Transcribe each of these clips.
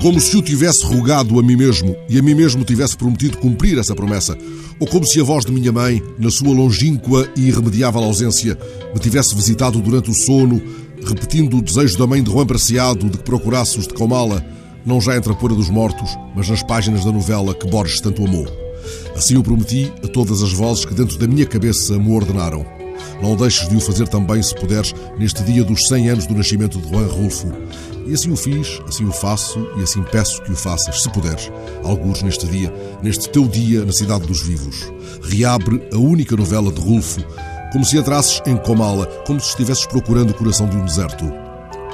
como se o tivesse rogado a mim mesmo e a mim mesmo tivesse prometido cumprir essa promessa, ou como se a voz de minha mãe, na sua longínqua e irremediável ausência, me tivesse visitado durante o sono, repetindo o desejo da mãe de Juan Preciado de que procurasse os de Comala, não já entre a poeira dos mortos, mas nas páginas da novela que Borges tanto amou. Assim o prometi a todas as vozes que dentro da minha cabeça me ordenaram. Não deixes de o fazer também, se puderes, neste dia dos 100 anos do nascimento de Juan Rulfo. E assim o fiz, assim o faço e assim peço que o faças, se puderes, alguns neste dia, neste teu dia na cidade dos vivos. Reabre a única novela de Rulfo, como se entrasses em Comala, como se estivesses procurando o coração de um deserto.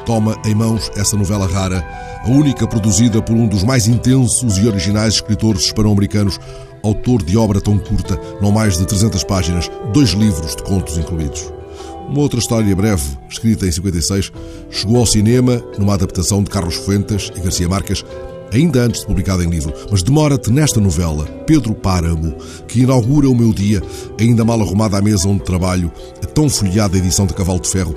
Toma em mãos essa novela rara, a única produzida por um dos mais intensos e originais escritores hispano-americanos, autor de obra tão curta, não mais de 300 páginas, dois livros de contos incluídos. Uma outra história breve, escrita em 56, chegou ao cinema numa adaptação de Carlos Fuentes e Garcia Marques, ainda antes de publicada em livro, mas demora-te nesta novela, Pedro Páramo, que inaugura o meu dia, ainda mal arrumada à mesa onde trabalho, a tão folheada edição de Cavalo de Ferro,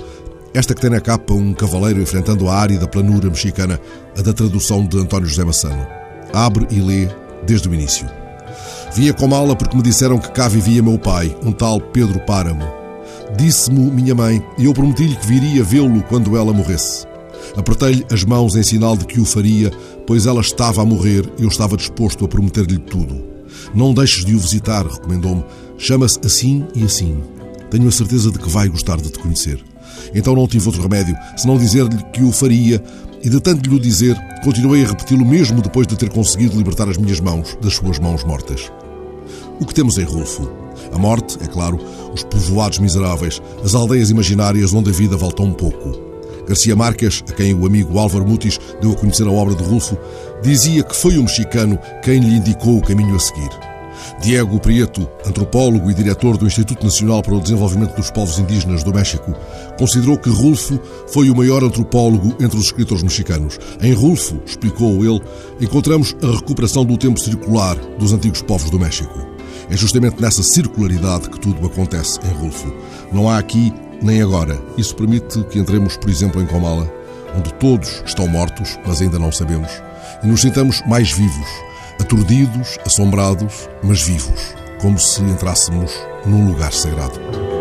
esta que tem na capa um cavaleiro enfrentando a árida planura mexicana, a da tradução de António José Massano. Abre e lê desde o início. Vinha com mala porque me disseram que cá vivia meu pai, um tal Pedro Páramo. Disse-me minha mãe e eu prometi-lhe que viria vê-lo quando ela morresse. Apertei-lhe as mãos em sinal de que o faria, pois ela estava a morrer e eu estava disposto a prometer-lhe tudo. Não deixes de o visitar, recomendou-me. Chama-se assim e assim. Tenho a certeza de que vai gostar de te conhecer. Então não tive outro remédio senão dizer-lhe que o faria, e de tanto lhe dizer, continuei a repeti-lo mesmo depois de ter conseguido libertar as minhas mãos das suas mãos mortas. O que temos em Rulfo? A morte, é claro, os povoados miseráveis, as aldeias imaginárias onde a vida vale tão pouco. Garcia Marques, a quem o amigo Álvaro Mutis deu a conhecer a obra de Rulfo, dizia que foi o mexicano quem lhe indicou o caminho a seguir. Diego Prieto, antropólogo e diretor do Instituto Nacional para o Desenvolvimento dos Povos Indígenas do México, considerou que Rulfo foi o maior antropólogo entre os escritores mexicanos. Em Rulfo, explicou ele, encontramos a recuperação do tempo circular dos antigos povos do México. É justamente nessa circularidade que tudo acontece em Rulfo. Não há aqui nem agora. Isso permite que entremos, por exemplo, em Comala, onde todos estão mortos, mas ainda não sabemos, e nos sintamos mais vivos, aturdidos, assombrados, mas vivos, como se entrássemos num lugar sagrado.